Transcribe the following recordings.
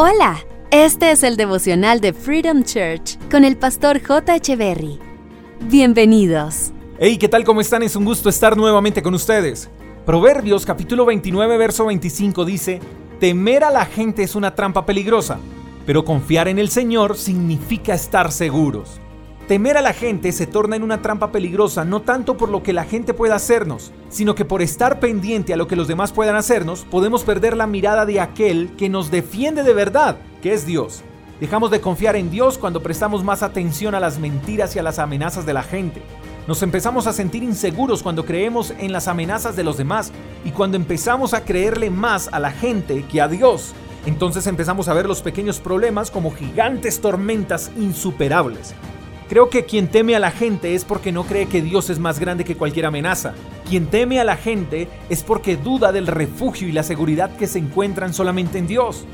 Hola, este es el devocional de Freedom Church con el pastor J. Berry. Bienvenidos. Hey, ¿qué tal? ¿Cómo están? Es un gusto estar nuevamente con ustedes. Proverbios capítulo 29, verso 25 dice, Temer a la gente es una trampa peligrosa, pero confiar en el Señor significa estar seguros. Temer a la gente se torna en una trampa peligrosa no tanto por lo que la gente pueda hacernos, sino que por estar pendiente a lo que los demás puedan hacernos, podemos perder la mirada de aquel que nos defiende de verdad, que es Dios. Dejamos de confiar en Dios cuando prestamos más atención a las mentiras y a las amenazas de la gente. Nos empezamos a sentir inseguros cuando creemos en las amenazas de los demás y cuando empezamos a creerle más a la gente que a Dios. Entonces empezamos a ver los pequeños problemas como gigantes tormentas insuperables. Creo que quien teme a la gente es porque no cree que Dios es más grande que cualquier amenaza. Quien teme a la gente es porque duda del refugio y la seguridad que se encuentran solamente en Dios.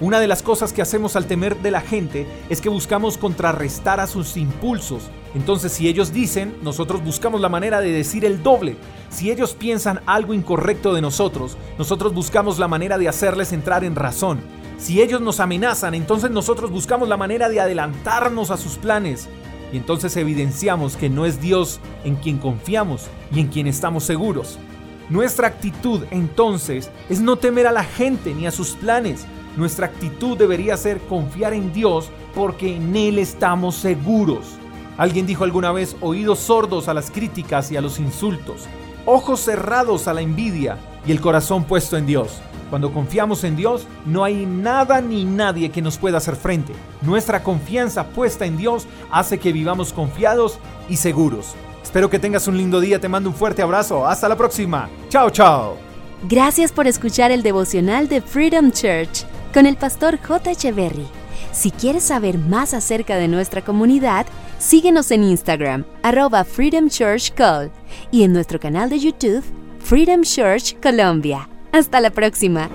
Una de las cosas que hacemos al temer de la gente es que buscamos contrarrestar a sus impulsos. Entonces si ellos dicen, nosotros buscamos la manera de decir el doble. Si ellos piensan algo incorrecto de nosotros, nosotros buscamos la manera de hacerles entrar en razón. Si ellos nos amenazan, entonces nosotros buscamos la manera de adelantarnos a sus planes y entonces evidenciamos que no es Dios en quien confiamos y en quien estamos seguros. Nuestra actitud entonces es no temer a la gente ni a sus planes. Nuestra actitud debería ser confiar en Dios porque en Él estamos seguros. Alguien dijo alguna vez oídos sordos a las críticas y a los insultos, ojos cerrados a la envidia y el corazón puesto en Dios. Cuando confiamos en Dios, no hay nada ni nadie que nos pueda hacer frente. Nuestra confianza puesta en Dios hace que vivamos confiados y seguros. Espero que tengas un lindo día, te mando un fuerte abrazo, hasta la próxima. Chao, chao. Gracias por escuchar el devocional de Freedom Church con el pastor J. Echeverry. Si quieres saber más acerca de nuestra comunidad, síguenos en Instagram, arroba Freedom Church Call, y en nuestro canal de YouTube, Freedom Church Colombia. Hasta la próxima.